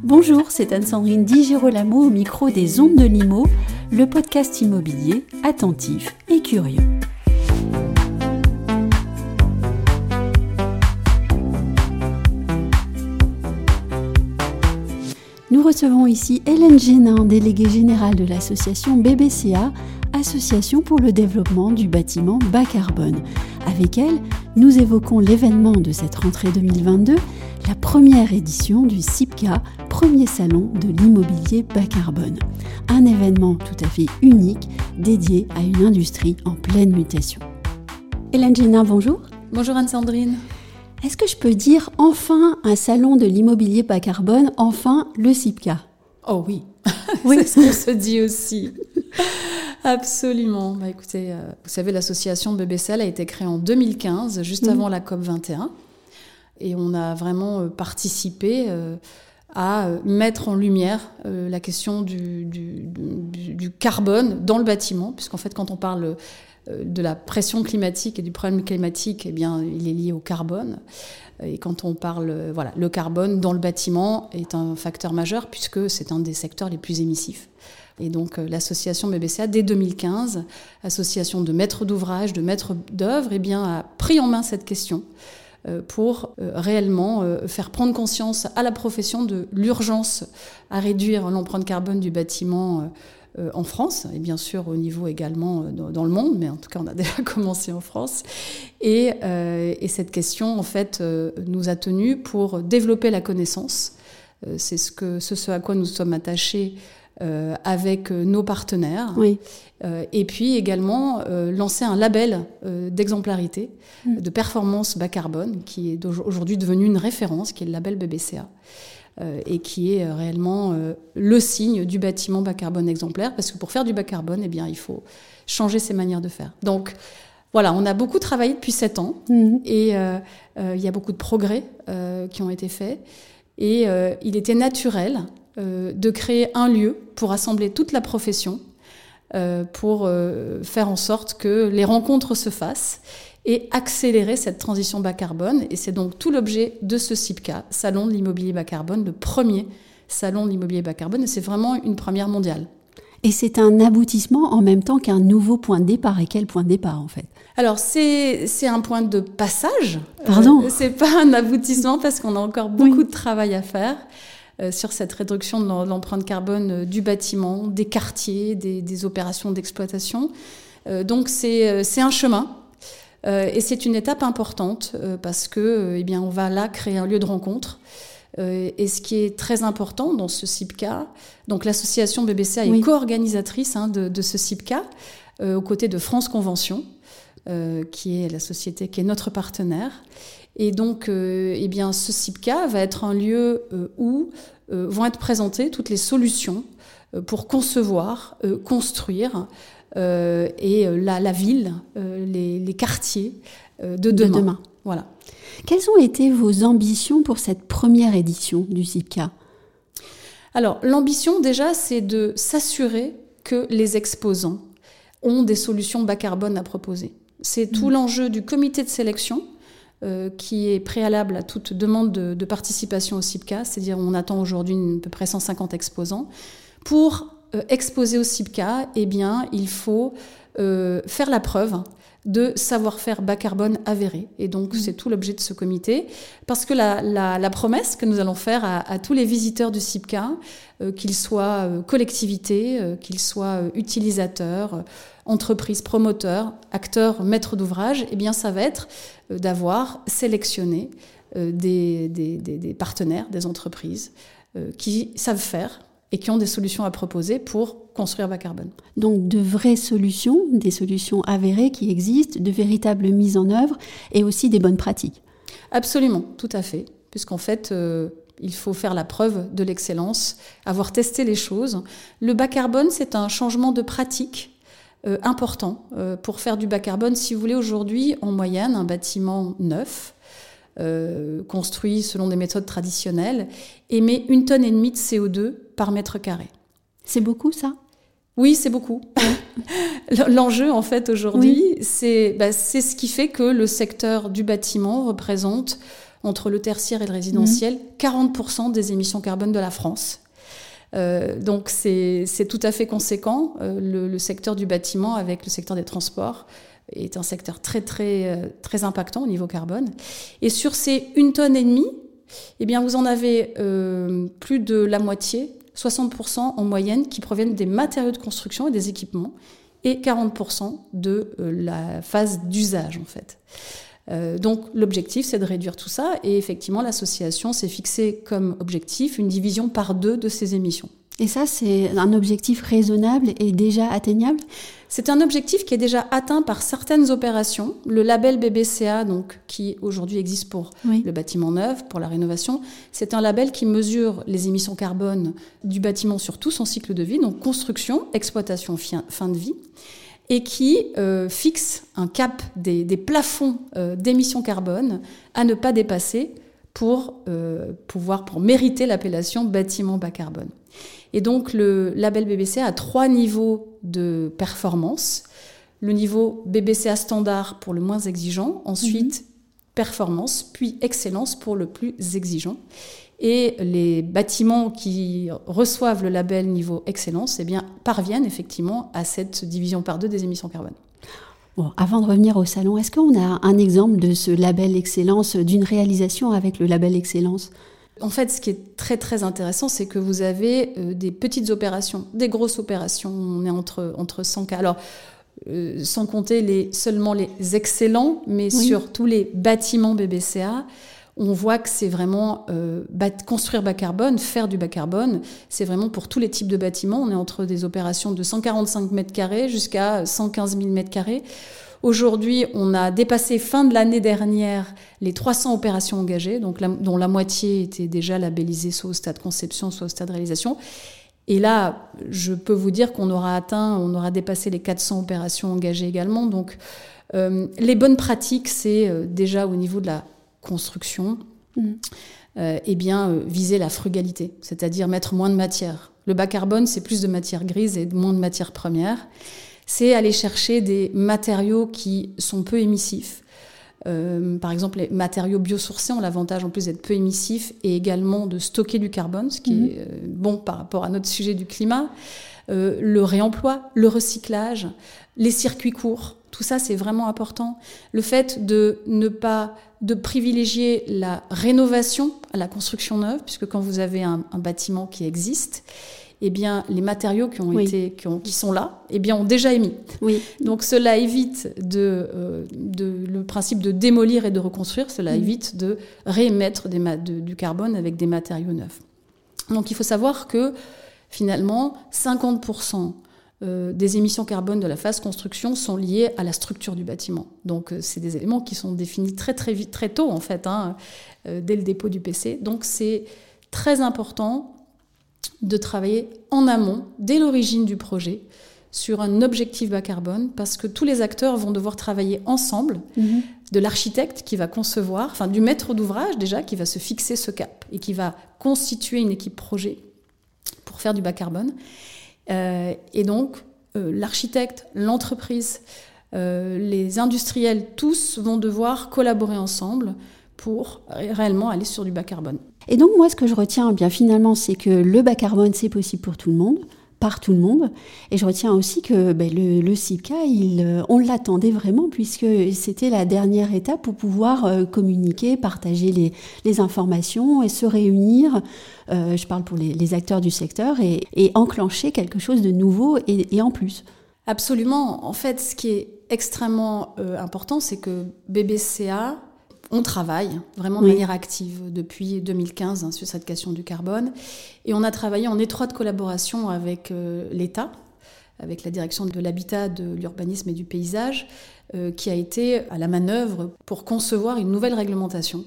Bonjour, c'est Anne-Sandrine Di Girolamo au micro des Ondes de Limo, le podcast immobilier attentif et curieux. Nous recevons ici Hélène Génin, déléguée générale de l'association BBCA, Association pour le développement du bâtiment bas carbone. Avec elle, nous évoquons l'événement de cette rentrée 2022, la première édition du CIPCA, premier salon de l'immobilier bas carbone. Un événement tout à fait unique dédié à une industrie en pleine mutation. Hélène Génin, bonjour. Bonjour Anne-Sandrine. Est-ce que je peux dire enfin un salon de l'immobilier bas carbone, enfin le CIPCA Oh oui, oui. c'est ce qu'on se dit aussi. Absolument. Bah, écoutez, euh, vous savez, l'association BBCL a été créée en 2015, juste avant la COP 21. Et on a vraiment euh, participé euh, à mettre en lumière la question du, carbone dans le bâtiment, puisqu'en fait, quand on parle de la pression climatique et du problème climatique, eh bien, il est lié au carbone. Et quand on parle, voilà, le carbone dans le bâtiment est un facteur majeur puisque c'est un des secteurs les plus émissifs. Et donc euh, l'association BBCA, dès 2015, association de maîtres d'ouvrage, de maîtres d'œuvre, eh bien, a pris en main cette question euh, pour euh, réellement faire prendre conscience à la profession de l'urgence à réduire l'empreinte carbone du bâtiment en France, et bien sûr au niveau également dans le monde, mais en tout cas on a déjà commencé en France. Et, et cette question, en fait, nous a tenus pour développer la connaissance. C'est ce à quoi nous sommes attachés euh, avec euh, nos partenaires. Oui. Euh, et puis également lancer un label d'exemplarité, mm. de performance bas carbone, qui est aujourd'hui devenu une référence, qui est le label BBCA. et qui est réellement le signe du bâtiment bas carbone exemplaire, parce que pour faire du bas carbone, eh bien, il faut changer ses manières de faire. Donc, voilà, on a beaucoup travaillé depuis sept ans, mm. et il y a beaucoup de progrès qui ont été faits, et il était naturel de créer un lieu pour rassembler toute la profession, euh, pour euh, faire en sorte que les rencontres se fassent et accélérer cette transition bas carbone. Et c'est donc tout l'objet de ce CIPCA, Salon de l'immobilier bas carbone, le premier salon de l'immobilier bas carbone, et c'est vraiment une première mondiale. Et c'est un aboutissement en même temps qu'un nouveau point de départ. Et quel point de départ en fait? Alors c'est un point de passage. Pardon? C'est pas un aboutissement parce qu'on a encore beaucoup de travail à faire. Euh, sur cette réduction de l'empreinte carbone euh, du bâtiment, des quartiers, des, opérations d'exploitation. Euh, donc c'est un chemin. et c'est une étape importante parce que, eh bien, on va là créer un lieu de rencontre. et ce qui est très important dans ce CIPCA, donc l'association BBCA est co-organisatrice hein, de, ce CIPCA, aux côtés de France Convention, qui est la société qui est notre partenaire. Et donc, euh, eh bien, ce CIPCA va être un lieu euh, où euh, vont être présentées toutes les solutions pour concevoir, construire et la, ville, les, quartiers de demain. Voilà. Quelles ont été vos ambitions pour cette première édition du CIPCA Alors, l'ambition déjà, c'est de s'assurer que les exposants ont des solutions bas carbone à proposer. C'est tout mmh. l'enjeu du comité de sélection euh, qui est préalable à toute demande de, participation au CIPCA, c'est-à-dire on attend aujourd'hui à peu près 150 exposants. Pour euh, exposer au CIPCA, eh bien, il faut euh, faire la preuve de savoir-faire bas carbone avéré. Et donc, mmh. c'est tout l'objet de ce comité. Parce que la, promesse que nous allons faire à, tous les visiteurs du CIPCA, qu'ils soient collectivités, qu'ils soient utilisateurs, entreprises, promoteurs, acteurs, maîtres d'ouvrage, eh bien, ça va être euh, d'avoir sélectionné euh, des, des, partenaires, des entreprises euh, qui savent faire et qui ont des solutions à proposer pour construire bas carbone. Donc de vraies solutions, des solutions avérées qui existent, de véritables mises en œuvre et aussi des bonnes pratiques. Absolument, tout à fait, puisqu'en fait, il faut faire la preuve de l'excellence, avoir testé les choses. Le bas carbone, c'est un changement de pratique euh, important euh, pour faire du bas carbone. Si vous voulez, aujourd'hui, en moyenne, un bâtiment neuf, euh, construit selon des méthodes traditionnelles, émet une tonne et demie de CO2 par mètre carré. C'est beaucoup ça? Oui, c'est beaucoup. L'enjeu, en fait, aujourd'hui, c'est bah, ce qui fait que le secteur du bâtiment représente entre le tertiaire et le résidentiel, 40% mmh. des émissions carbone de la France. Euh, donc c'est tout à fait conséquent. Euh, le, secteur du bâtiment avec le secteur des transports est un secteur très très euh, très impactant au niveau carbone. Et sur ces une tonne et demie, eh bien vous en avez plus de la moitié, 60% en moyenne, qui proviennent des matériaux de construction et des équipements, et 40% de la phase d'usage en fait. Donc l'objectif, c'est de réduire tout ça. Et effectivement, l'association s'est fixée comme objectif une division par deux de ces émissions. Et ça, c'est un objectif raisonnable et déjà atteignable? C'est un objectif qui est déjà atteint par certaines opérations. Le label BBCA, donc, qui aujourd'hui existe pour le bâtiment neuf, pour la rénovation, c'est un label qui mesure les émissions carbone du bâtiment sur tout son cycle de vie, donc construction, exploitation, fin de vie et qui euh, fixe un cap des, plafonds euh, d'émissions carbone à ne pas dépasser pour euh, pouvoir pour mériter l'appellation bâtiment bas carbone. Et donc le label BBC a trois niveaux de performance. Le niveau BBCA standard pour le moins exigeant, ensuite mhm. performance, puis excellence pour le plus exigeant. Et les bâtiments qui reçoivent le label niveau excellence eh bien, parviennent effectivement à cette division par deux des émissions carbone. Bon, avant de revenir au salon, est-ce qu'on a un exemple de ce label excellence, d'une réalisation avec le label excellence? En fait, ce qui est très très intéressant, c'est que vous avez euh, des petites opérations, des grosses opérations. On est entre, entre 100 cas. Alors, euh, sans compter les, seulement les excellents, mais sur tous les bâtiments BBCA, on voit que c'est vraiment euh, construire bas carbone, faire du bas carbone, c'est vraiment pour tous les types de bâtiments. On est entre des opérations de 145 mètres carrés jusqu'à 115 000 mètres carrés. Aujourd'hui, on a dépassé fin de l'année dernière les 300 opérations engagées, donc dont la moitié était déjà labellisée soit au stade conception, soit au stade réalisation. Et là, je peux vous dire qu'on aura atteint, on aura dépassé les 400 opérations engagées également. Donc, euh, les bonnes pratiques, c'est euh, déjà au niveau de la construction, mmh. euh, eh bien, viser la frugalité, c'est-à-dire mettre moins de matière. Le bas carbone, c'est plus de matière grise et moins de matière première c'est aller chercher des matériaux qui sont peu émissifs. Euh, par exemple, les matériaux biosourcés ont l'avantage en plus d'être peu émissifs et également de stocker du carbone, ce qui mhm. est euh, bon par rapport à notre sujet du climat. Euh, le réemploi, le recyclage, les circuits courts, tout ça c'est vraiment important. Le fait de ne pas de privilégier la rénovation à la construction neuve, puisque quand vous avez un, un bâtiment qui existe, eh bien, les matériaux qui, ont été, qui, sont là eh bien, ont déjà émis. Oui. Donc cela évite de, euh, de, le principe de démolir et de reconstruire, cela évite de réémettre des, du carbone avec des matériaux neufs. Donc il faut savoir que finalement, 50% euh, des émissions carbone de la phase construction sont liées à la structure du bâtiment. Donc, euh, c'est des éléments qui sont définis très très vite, très tôt en fait, hein, dès le dépôt du PC. Donc, c'est très important de travailler en amont, dès l'origine du projet, sur un objectif bas carbone, parce que tous les acteurs vont devoir travailler ensemble, mhm. de l'architecte qui va concevoir, enfin du maître d'ouvrage déjà, qui va se fixer ce cap et qui va constituer une équipe projet pour faire du bas carbone. Euh, et donc, euh, l'architecte, l'entreprise, euh, les industriels, tous vont devoir collaborer ensemble pour réellement aller sur du bas carbone. Et donc moi, ce que je retiens, eh bien finalement, c'est que le bas carbone, c'est possible pour tout le monde par tout le monde. Et je retiens aussi que ben, le, le il, euh, on l'attendait vraiment puisque c'était la dernière étape pour pouvoir euh, communiquer, partager les, informations et se réunir. Euh, je parle pour les, acteurs du secteur et, enclencher quelque chose de nouveau et, en plus. Absolument. En fait, ce qui est extrêmement important, c'est que BBCA on travaille vraiment de manière active depuis 2015 hein, sur cette question du carbone. Et on a travaillé en étroite collaboration avec euh, l'État, avec la direction de l'habitat, de l'urbanisme et du paysage, euh, qui a été à la manœuvre pour concevoir une nouvelle réglementation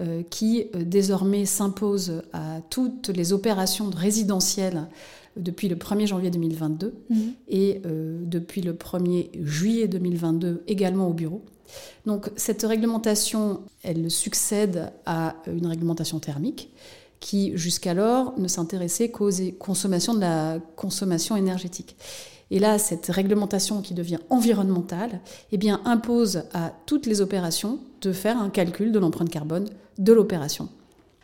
euh, qui désormais s'impose à toutes les opérations résidentielles depuis le 1er janvier 2022 mmh. et depuis le 1er juillet 2022 également au bureau. Donc cette réglementation, elle succède à une réglementation thermique qui jusqu'alors ne s'intéressait qu'aux consommations de la consommation énergétique. Et là, cette réglementation qui devient environnementale, eh bien, impose à toutes les opérations de faire un calcul de l'empreinte carbone de l'opération,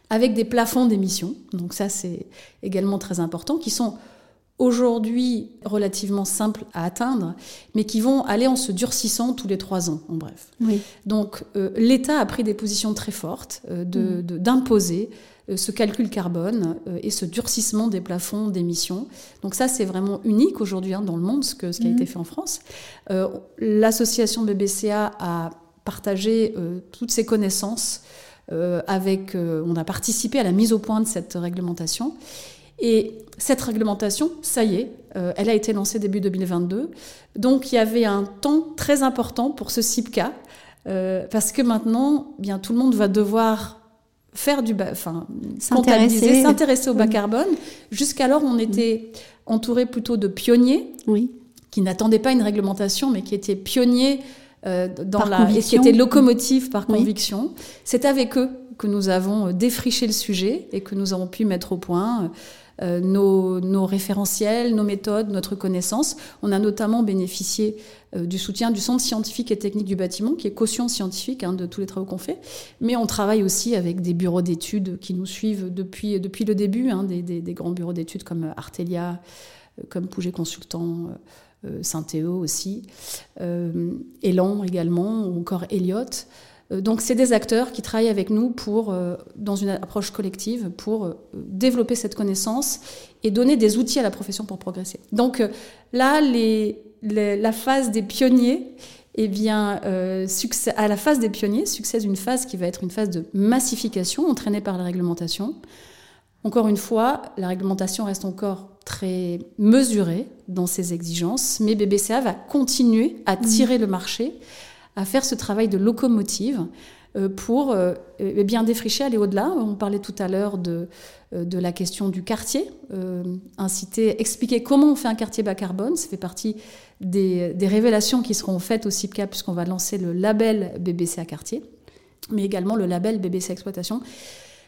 avec des plafonds d'émissions. Donc ça, c'est également très important, qui sont aujourd'hui relativement simples à atteindre, mais qui vont aller en se durcissant tous les trois ans, en bref. Donc euh, l'État a pris des positions très fortes euh, mm. d'imposer euh, ce calcul carbone et ce durcissement des plafonds d'émissions. Donc ça, c'est vraiment unique aujourd'hui hein, dans le monde, ce, que, ce qui a mm. été fait en France. L'association BBCA a partagé toutes ses connaissances avec, on a participé à la mise au point de cette réglementation. Et cette réglementation, ça y est, euh, elle a été lancée début 2022. Donc il y avait un temps très important pour ce CIPCA, euh, parce que maintenant, eh bien tout le monde va devoir faire du, enfin, s'intéresser, s'intéresser au bas carbone. Jusqu'alors, on était entouré plutôt de pionniers, oui. qui n'attendaient pas une réglementation, mais qui étaient pionniers euh, dans la, et qui étaient locomotives par conviction. C'est avec eux que nous avons défriché le sujet et que nous avons pu mettre au point euh, nos, référentiels, nos méthodes, notre connaissance. On a notamment bénéficié euh, du soutien du Centre scientifique et technique du bâtiment, qui est caution scientifique hein, de tous les travaux qu'on fait. Mais on travaille aussi avec des bureaux d'études qui nous suivent depuis, depuis le début, hein, des, des, grands bureaux d'études comme Artelia, euh, comme Pouget Consultant. Saint-Théo aussi, Elan également, ou encore Elliott. Euh, donc c'est des acteurs qui travaillent avec nous pour, euh, dans une approche collective pour euh, développer cette connaissance et donner des outils à la profession pour progresser. Donc là, la phase des pionniers, eh bien, à la phase des pionniers succède une phase qui va être une phase de massification entraînée par la réglementation. Encore une fois, la réglementation reste encore très mesurée dans ses exigences, mais BBCA va continuer à tirer le marché à faire ce travail de locomotive euh, pour euh, eh bien défricher, aller au-delà. On parlait tout à l'heure de, euh, de la question du quartier, inciter, expliquer comment on fait un quartier bas carbone. Ça fait partie des, des révélations qui seront faites au CIPCA puisqu'on va lancer le label BBC à quartier, mais également le label BBC Exploitation.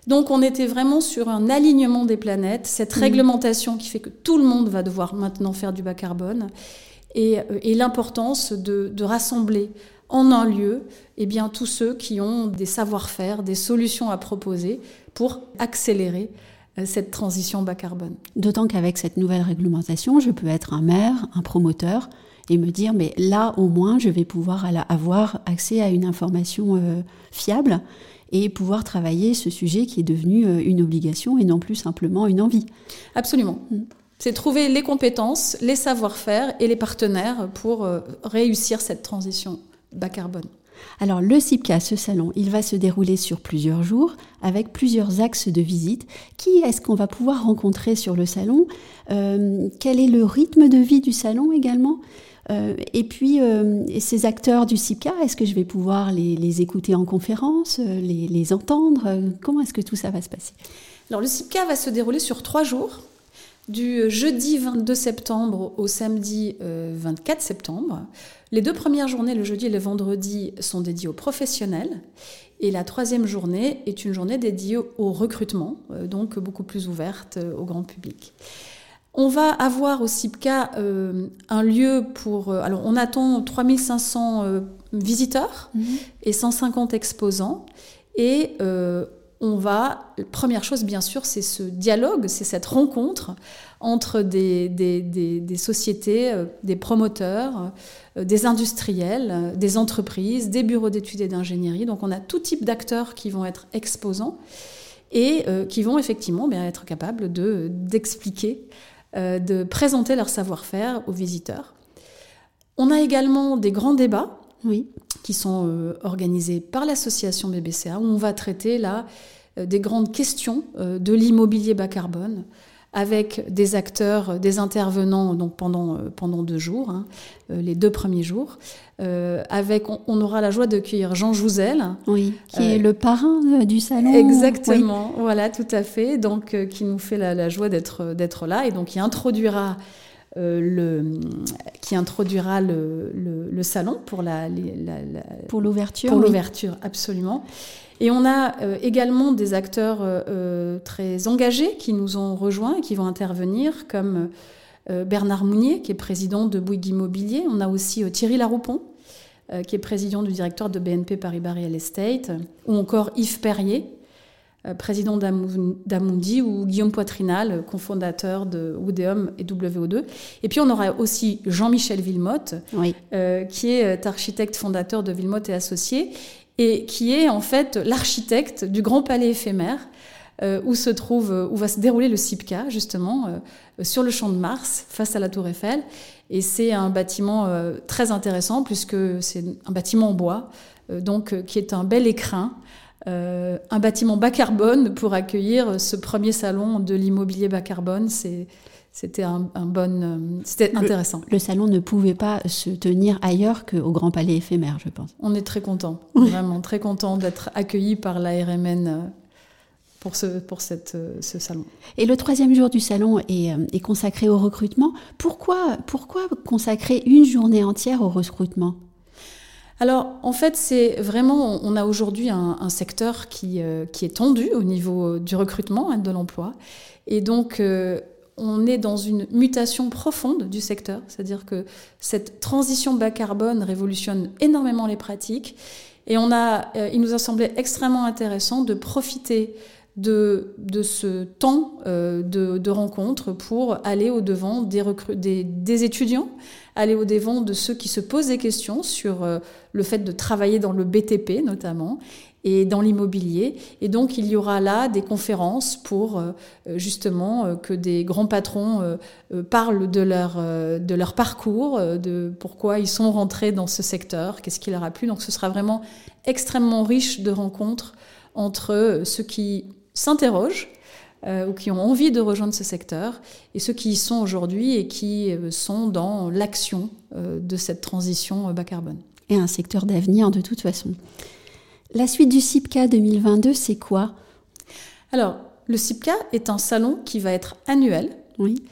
Donc on était vraiment sur un alignement des planètes, cette mmh. réglementation qui fait que tout le monde va devoir maintenant faire du bas carbone et, et l'importance de, de rassembler en un lieu eh bien, tous ceux qui ont des savoir-faire, des solutions à proposer pour accélérer euh, cette transition bas carbone. D'autant qu'avec cette nouvelle réglementation, je peux être un maire, un promoteur, et me dire, mais là au moins, je vais pouvoir avoir accès à une information euh, fiable et pouvoir travailler ce sujet qui est devenu euh, une obligation et non plus simplement une envie. Absolument. Mm. C'est trouver les compétences, les savoir-faire et les partenaires pour réussir cette transition bas carbone. Alors le CIPCA, ce salon, il va se dérouler sur plusieurs jours avec plusieurs axes de visite. Qui est-ce qu'on va pouvoir rencontrer sur le salon? Euh, Quel est le rythme de vie du salon également? Euh, et puis, euh, ces acteurs du CIPCA, est-ce que je vais pouvoir les, écouter en conférence, les, les entendre? Comment est-ce que tout ça va se passer? Alors, le CIPCA va se dérouler sur trois jours, du jeudi 22 septembre au samedi 24 septembre. Les deux premières journées, le jeudi et le vendredi, sont dédiées aux professionnels. Et la troisième journée est une journée dédiée au recrutement, euh, donc beaucoup plus ouverte euh, au grand public. On va avoir au CIPCA euh, un lieu pour... alors on attend 3500 visiteurs mhm. et 150 exposants. Et on va... Première chose, bien sûr, c'est ce dialogue, c'est cette rencontre entre des, sociétés, euh, des promoteurs, euh, des industriels, euh, des entreprises, des bureaux d'études et d'ingénierie. Donc on a tout type d'acteurs qui vont être exposants et qui vont effectivement bien, être capables d'expliquer, de présenter leur savoir-faire aux visiteurs. On a également des grands débats oui. Qui sont organisés par l'association BBCA, où on va traiter là des grandes questions de l'immobilier bas carbone, avec des acteurs, des intervenants donc pendant, euh, pendant deux jours, hein, euh, les deux premiers jours. Euh, avec, on, aura la joie d'accueillir Jean Jouzel. Oui, qui est le parrain du salon. Exactement, voilà, tout à fait. Donc, qui nous fait la, joie d'être, d'être là et donc qui introduira le, qui introduira le, le, salon pour la, pour l'ouverture. Pour l'ouverture, absolument. Et on a euh, également des acteurs euh, euh, très engagés qui nous ont rejoints et qui vont intervenir, comme Bernard Mounier, qui est président de Bouygues Immobilier. On a aussi Thierry Laroupon, qui est président du directeur de BNP Paribas Real Estate. Ou encore Yves Perrier, président d'Amundi, ou Guillaume Poitrinal, cofondateur de Oudéum et WO2. Et puis on aura aussi Jean-Michel Villemotte, qui est architecte fondateur de Villemotte et Associés, et qui est en fait l'architecte du Grand Palais éphémère euh, où se trouve, où va se dérouler le CIPCA justement euh, sur le champ de Mars face à la Tour Eiffel. Et c'est un bâtiment euh, très intéressant puisque c'est un bâtiment en bois, donc qui est un bel écrin. Un bâtiment bas carbone pour accueillir ce premier salon de l'immobilier bas carbone. C'est c'était un, bon, c'était intéressant. Le salon ne pouvait pas se tenir ailleurs qu'au Grand Palais éphémère, je pense. On est très content, vraiment très content d'être accueillis par l'ARMN pour, ce, pour cette, euh, ce salon. Et le troisième jour du salon est, euh, est consacré au recrutement. Pourquoi, pourquoi consacrer une journée entière au recrutement? Alors, en fait, c'est vraiment, on a aujourd'hui un, secteur qui, euh, qui est tendu au niveau du recrutement, hein, de l'emploi. Et donc, on est dans une mutation profonde du secteur, c'est-à-dire que cette transition bas carbone révolutionne énormément les pratiques. Et on a, il nous a semblé extrêmement intéressant de profiter de, de ce temps euh, de, de, rencontre pour aller au-devant des, des, des, étudiants, aller au-devant de ceux qui se posent des questions sur euh, le fait de travailler dans le BTP notamment et dans l'immobilier. Et donc il y aura là des conférences pour euh, justement que des grands patrons parlent de leur, de leur parcours, de pourquoi ils sont rentrés dans ce secteur, qu'est-ce qui leur a plu. Donc ce sera vraiment extrêmement riche de rencontres entre ceux qui s'interrogent euh, ou qui ont envie de rejoindre ce secteur, et ceux qui y sont aujourd'hui et qui euh, sont dans l'action euh, de cette transition bas carbone. Et un secteur d'avenir de toute façon. La suite du CIPCA 2022, c'est quoi? Alors, le CIPCA est un salon qui va être annuel. Oui.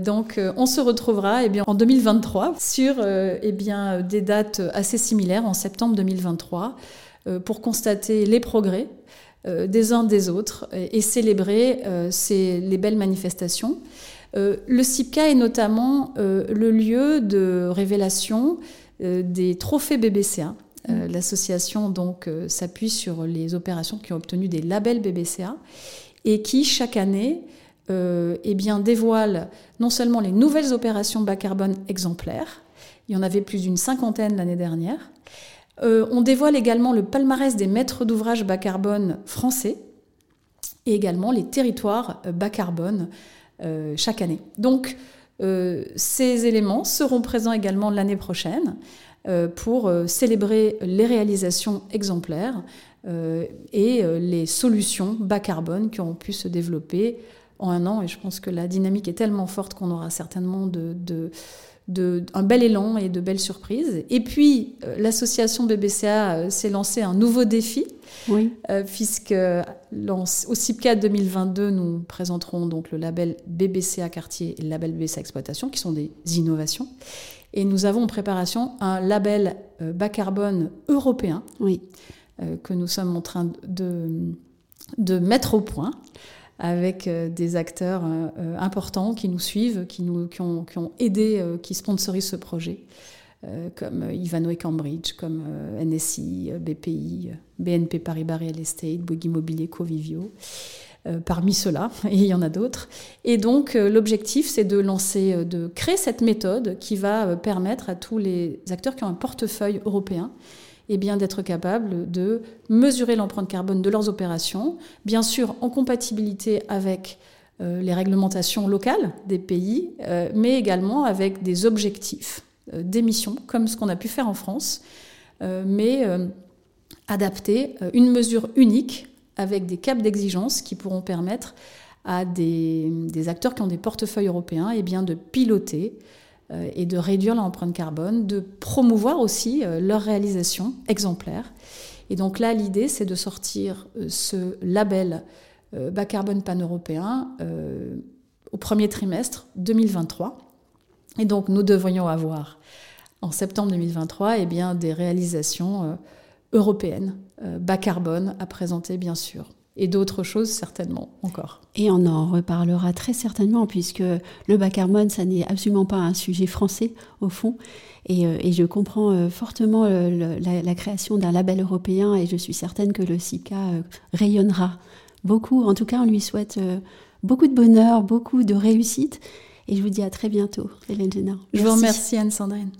donc, on se retrouvera eh bien, en 2023 sur eh bien, des dates assez similaires, en septembre 2023, pour constater les progrès des uns des autres et, célébrer euh, ces, les belles manifestations. Euh, le CIPCA est notamment le lieu de révélation des trophées BBCA. L'association donc s'appuie sur les opérations qui ont obtenu des labels BBCA et qui chaque année eh bien, dévoile non seulement les nouvelles opérations bas carbone exemplaires, il y en avait plus d'une cinquantaine l'année dernière, euh, on dévoile également le palmarès des maîtres d'ouvrage bas carbone français et également les territoires euh, bas carbone euh, chaque année. Donc, ces éléments seront présents également l'année prochaine pour célébrer les réalisations exemplaires et les solutions bas carbone qui ont pu se développer en un an. Et je pense que la dynamique est tellement forte qu'on aura certainement de, un bel élan et de belles surprises. Et puis, euh, l'association BBCA euh, s'est lancé un nouveau défi, oui. Euh, puisque au CIPCA 2022, nous présenterons donc le label BBCA Quartier et le label BBCA Exploitation, qui sont des innovations. Et nous avons en préparation un label bas carbone européen, oui. que nous sommes en train de, de mettre au point avec euh, des acteurs euh, euh, importants qui nous suivent, qui, nous, qui, ont, qui ont aidé, qui sponsorisent ce projet, comme Ivano et Cambridge, comme NSI, BPI, BNP Paribas Real Estate, Bouygues Immobilier, Covivio. parmi ceux-là, et il y en a d'autres. Et donc l'objectif, c'est de lancer, de créer cette méthode qui va permettre à tous les acteurs qui ont un portefeuille européen bien d'être capable de mesurer l'empreinte carbone de leurs opérations, bien sûr en compatibilité avec euh, les réglementations locales des pays, euh, mais également avec des objectifs euh, d'émissions, comme ce qu'on a pu faire en France, mais adapter une mesure unique avec des caps d'exigence qui pourront permettre à des, acteurs qui ont des portefeuilles européens eh de piloter et de réduire l'empreinte carbone, de promouvoir aussi euh, leur réalisation exemplaire. Et donc là, l'idée, c'est de sortir euh, ce label bas carbone pan-européen au premier trimestre 2023. Et donc, nous devrions avoir en septembre 2023 eh bien, des réalisations européennes bas carbone à présenter, bien sûr. Et d'autres choses certainement encore. Et on en reparlera très certainement puisque le bas carbone, ça n'est absolument pas un sujet français au fond. Et, euh, je comprends euh, fortement euh, la, création d'un label européen et je suis certaine que le SICA rayonnera beaucoup. En tout cas, on lui souhaite beaucoup de bonheur, beaucoup de réussite. Et je vous dis à très bientôt, Hélène Génard. Je vous remercie, Anne-Sandrine.